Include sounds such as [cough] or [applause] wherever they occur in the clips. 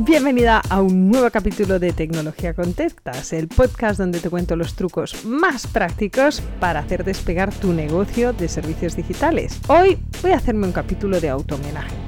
Bienvenida a un nuevo capítulo de Tecnología con Tectas, el podcast donde te cuento los trucos más prácticos para hacer despegar tu negocio de servicios digitales. Hoy voy a hacerme un capítulo de auto-homenaje.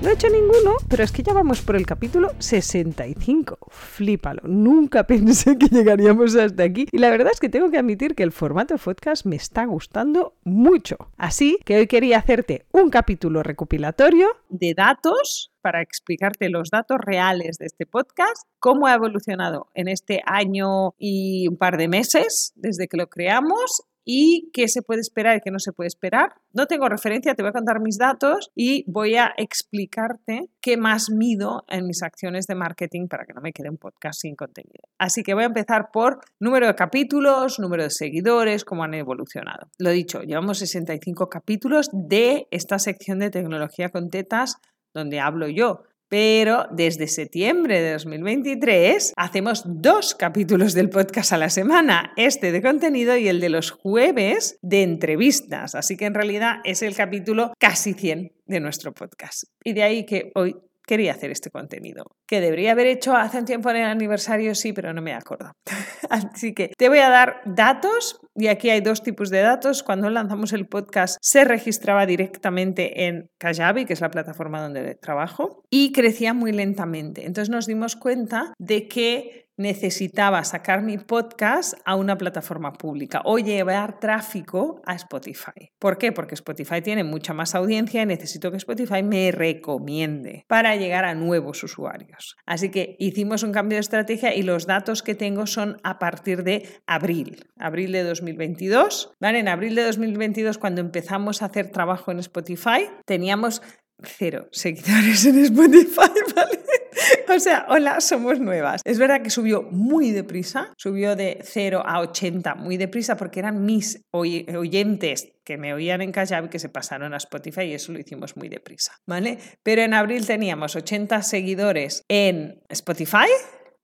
No he hecho ninguno, pero es que ya vamos por el capítulo 65. Flípalo, nunca [laughs] pensé que llegaríamos hasta aquí. Y la verdad es que tengo que admitir que el formato podcast me está gustando mucho. Así que hoy quería hacerte un capítulo recopilatorio de datos para explicarte los datos reales de este podcast, cómo ha evolucionado en este año y un par de meses desde que lo creamos y qué se puede esperar y qué no se puede esperar. No tengo referencia, te voy a contar mis datos y voy a explicarte qué más mido en mis acciones de marketing para que no me quede un podcast sin contenido. Así que voy a empezar por número de capítulos, número de seguidores, cómo han evolucionado. Lo dicho, llevamos 65 capítulos de esta sección de tecnología con tetas donde hablo yo pero desde septiembre de 2023 hacemos dos capítulos del podcast a la semana, este de contenido y el de los jueves de entrevistas. Así que en realidad es el capítulo casi 100 de nuestro podcast. Y de ahí que hoy quería hacer este contenido. Que debería haber hecho hace un tiempo en el aniversario, sí, pero no me acuerdo. [laughs] Así que te voy a dar datos y aquí hay dos tipos de datos. Cuando lanzamos el podcast se registraba directamente en Kajabi, que es la plataforma donde trabajo, y crecía muy lentamente. Entonces nos dimos cuenta de que necesitaba sacar mi podcast a una plataforma pública o llevar tráfico a Spotify. ¿Por qué? Porque Spotify tiene mucha más audiencia y necesito que Spotify me recomiende para llegar a nuevos usuarios. Así que hicimos un cambio de estrategia y los datos que tengo son a partir de abril, abril de 2022. ¿Vale? En abril de 2022, cuando empezamos a hacer trabajo en Spotify, teníamos cero seguidores en Spotify, [laughs] ¿vale? [laughs] O sea, hola, somos nuevas. Es verdad que subió muy deprisa, subió de 0 a 80 muy deprisa porque eran mis oyentes que me oían en Kajabi que se pasaron a Spotify y eso lo hicimos muy deprisa, ¿vale? Pero en abril teníamos 80 seguidores en Spotify,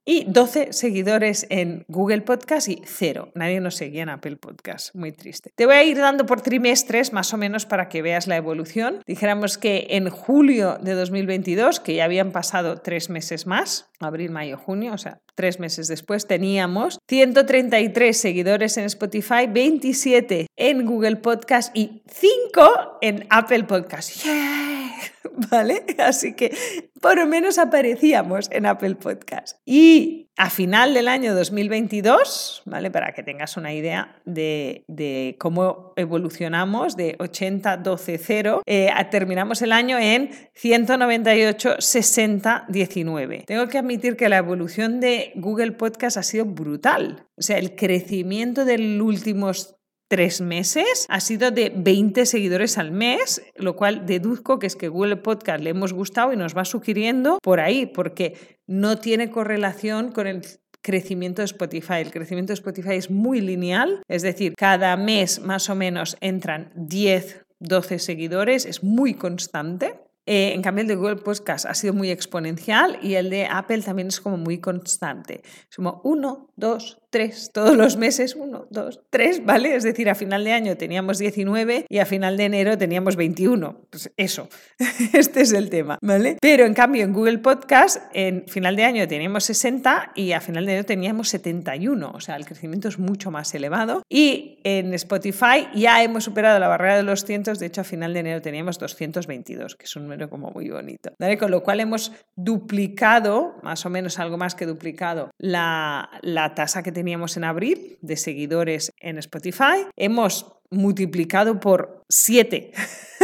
y 12 seguidores en Google Podcast y cero. Nadie nos seguía en Apple Podcast. Muy triste. Te voy a ir dando por trimestres más o menos para que veas la evolución. Dijéramos que en julio de 2022, que ya habían pasado tres meses más, abril, mayo, junio, o sea, tres meses después, teníamos 133 seguidores en Spotify, 27 en Google Podcast y 5 en Apple Podcast. [laughs] ¿vale? Así que por lo menos aparecíamos en Apple Podcast. Y a final del año 2022, ¿vale? Para que tengas una idea de, cómo evolucionamos de 80, 12, 0, terminamos el año en 198, 60, 19. Tengo que admitir que la evolución de Google Podcast ha sido brutal. O sea, el crecimiento del últimos tres meses ha sido de 20 seguidores al mes, lo cual deduzco que es que Google Podcast le hemos gustado y nos va sugiriendo por ahí, porque no tiene correlación con el crecimiento de Spotify. El crecimiento de Spotify es muy lineal, es decir, cada mes más o menos entran 10, 12 seguidores, es muy constante. Eh, en cambio, el de Google Podcast ha sido muy exponencial y el de Apple también es como muy constante. Es como 1, 2, tres todos los meses, uno, dos, tres, ¿vale? Es decir, a final de año teníamos 19 y a final de enero teníamos 21. Pues eso, [laughs] este es el tema, ¿vale? Pero en cambio en Google Podcast, en final de año teníamos 60 y a final de enero teníamos 71, o sea, el crecimiento es mucho más elevado. Y en Spotify ya hemos superado la barrera de los cientos, de hecho a final de enero teníamos 222, que es un número como muy bonito, ¿vale? Con lo cual hemos duplicado, más o menos algo más que duplicado, la, la tasa que teníamos teníamos en abril de seguidores en Spotify. Hemos multiplicado por 7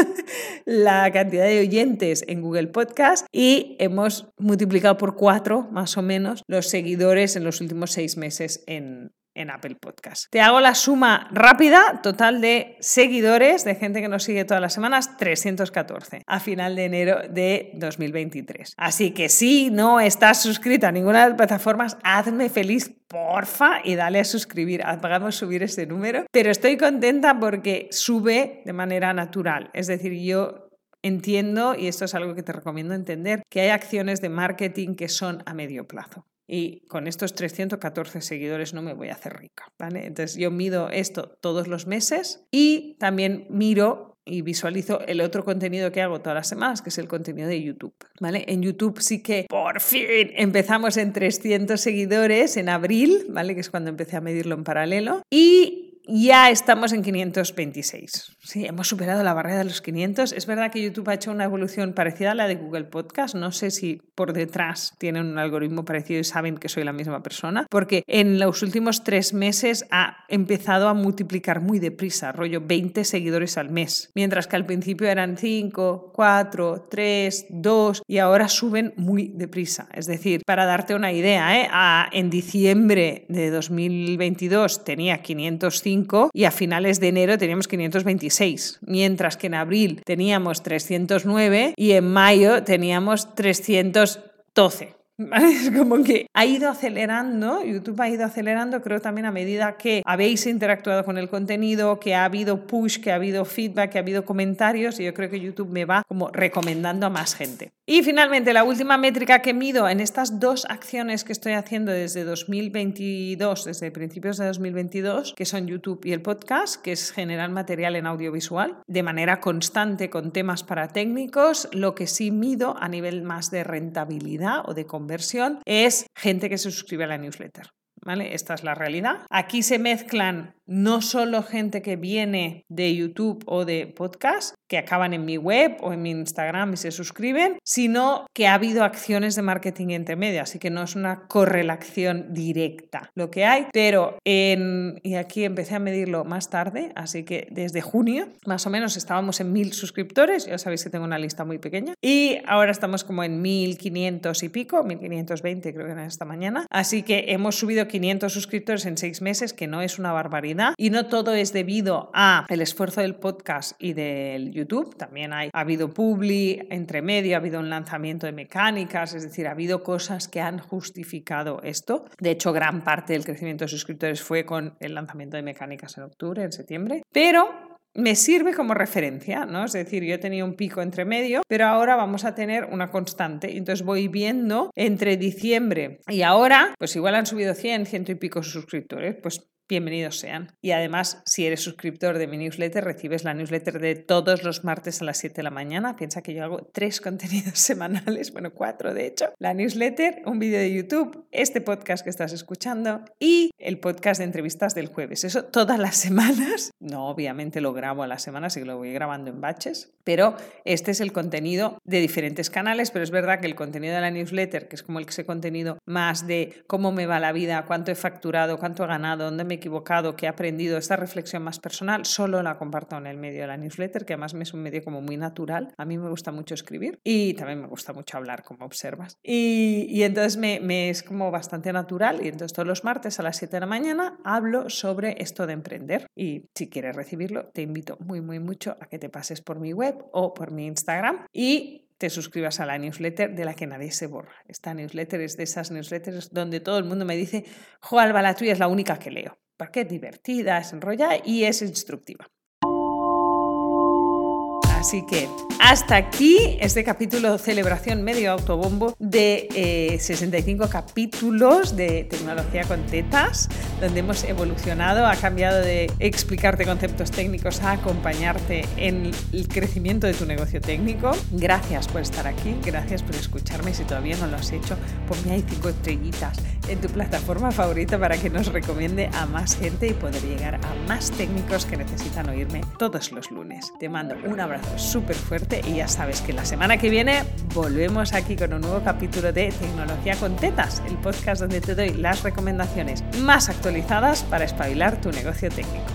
[laughs] la cantidad de oyentes en Google Podcast y hemos multiplicado por 4 más o menos los seguidores en los últimos seis meses en, en Apple Podcast. Te hago la suma rápida, total de seguidores, de gente que nos sigue todas las semanas, 314 a final de enero de 2023. Así que si no estás suscrito a ninguna de las plataformas, hazme feliz, porfa, y dale a suscribir. Hagamos subir este número. Pero estoy contenta porque sube de manera natural. Es decir, yo entiendo, y esto es algo que te recomiendo entender, que hay acciones de marketing que son a medio plazo y con estos 314 seguidores no me voy a hacer rica. ¿vale? Entonces yo mido esto todos los meses y también miro y visualizo el otro contenido que hago todas las semanas, que es el contenido de YouTube. ¿vale? En YouTube sí que por fin empezamos en 300 seguidores en abril, ¿vale? que es cuando empecé a medirlo en paralelo. Y ya estamos en 526. Sí, hemos superado la barrera de los 500. Es verdad que YouTube ha hecho una evolución parecida a la de Google Podcast. No sé si por detrás tienen un algoritmo parecido y saben que soy la misma persona, porque en los últimos tres meses ha empezado a multiplicar muy deprisa, rollo 20 seguidores al mes, mientras que al principio eran 5, 4, 3, 2 y ahora suben muy deprisa. Es decir, para darte una idea, ¿eh? en diciembre de 2022 tenía 505 y a finales de enero teníamos 526, mientras que en abril teníamos 309 y en mayo teníamos 312. Es [laughs] como que ha ido acelerando, YouTube ha ido acelerando, creo también a medida que habéis interactuado con el contenido, que ha habido push, que ha habido feedback, que ha habido comentarios y yo creo que YouTube me va como recomendando a más gente. Y finalmente, la última métrica que mido en estas dos acciones que estoy haciendo desde 2022, desde principios de 2022, que son YouTube y el podcast, que es generar material en audiovisual de manera constante con temas para técnicos, lo que sí mido a nivel más de rentabilidad o de conversión es gente que se suscribe a la newsletter. ¿Vale? Esta es la realidad. Aquí se mezclan no solo gente que viene de YouTube o de podcast, que acaban en mi web o en mi Instagram y se suscriben, sino que ha habido acciones de marketing intermedia, así que no es una correlación directa lo que hay, pero en, y aquí empecé a medirlo más tarde, así que desde junio más o menos estábamos en mil suscriptores, ya sabéis que tengo una lista muy pequeña, y ahora estamos como en 1500 y pico, 1520 creo que era esta mañana, así que hemos subido 500 suscriptores en seis meses, que no es una barbaridad y no todo es debido a el esfuerzo del podcast y del YouTube. También hay, ha habido publi entre medio, ha habido un lanzamiento de mecánicas, es decir, ha habido cosas que han justificado esto. De hecho, gran parte del crecimiento de suscriptores fue con el lanzamiento de mecánicas en octubre, en septiembre. Pero me sirve como referencia, ¿no? Es decir, yo tenía un pico entre medio, pero ahora vamos a tener una constante. Entonces voy viendo entre diciembre y ahora, pues igual han subido 100, ciento y pico suscriptores, pues bienvenidos sean. Y además, si eres suscriptor de mi newsletter, recibes la newsletter de todos los martes a las 7 de la mañana. Piensa que yo hago tres [laughs] contenidos semanales, bueno, cuatro de hecho. La newsletter, un vídeo de YouTube, este podcast que estás escuchando y el podcast de entrevistas del jueves. Eso todas las [laughs] semanas. No, obviamente lo grabo a la semana, así que lo voy grabando en batches, pero este es el contenido de diferentes canales, pero es verdad que el contenido de la newsletter, que es como ese contenido más de cómo me va la vida, cuánto he facturado, cuánto he ganado, dónde me equivocado, que he aprendido, esta reflexión más personal, solo la comparto en el medio de la newsletter, que además es un medio como muy natural. A mí me gusta mucho escribir y también me gusta mucho hablar, como observas. Y, entonces me, me, es como bastante natural y entonces todos los martes a las 7 de la mañana hablo sobre esto de emprender. Y si quieres recibirlo, te invito muy, muy mucho a que te pases por mi web o por mi Instagram y te suscribas a la newsletter de la que nadie se borra. Esta newsletter es de esas newsletters donde todo el mundo me dice, jo, Alba, la tuya es la única que leo porque es divertida, es enrollada y es instructiva. Así que hasta aquí este capítulo celebración medio autobombo de 65 eh, capítulos de tecnología con tetas, donde hemos evolucionado, ha cambiado de explicarte conceptos técnicos a acompañarte en el crecimiento de tu negocio técnico. Gracias por estar aquí, gracias por escucharme. Si todavía no lo has hecho, ponme ahí cinco estrellitas en tu plataforma favorita para que nos recomiende a más gente y poder llegar a más técnicos que necesitan oírme todos los lunes. Te mando un abrazo súper fuerte y ya sabes que la semana que viene volvemos aquí con un nuevo capítulo de Tecnología con Tetas, el podcast donde te doy las recomendaciones más actualizadas para espabilar tu negocio técnico.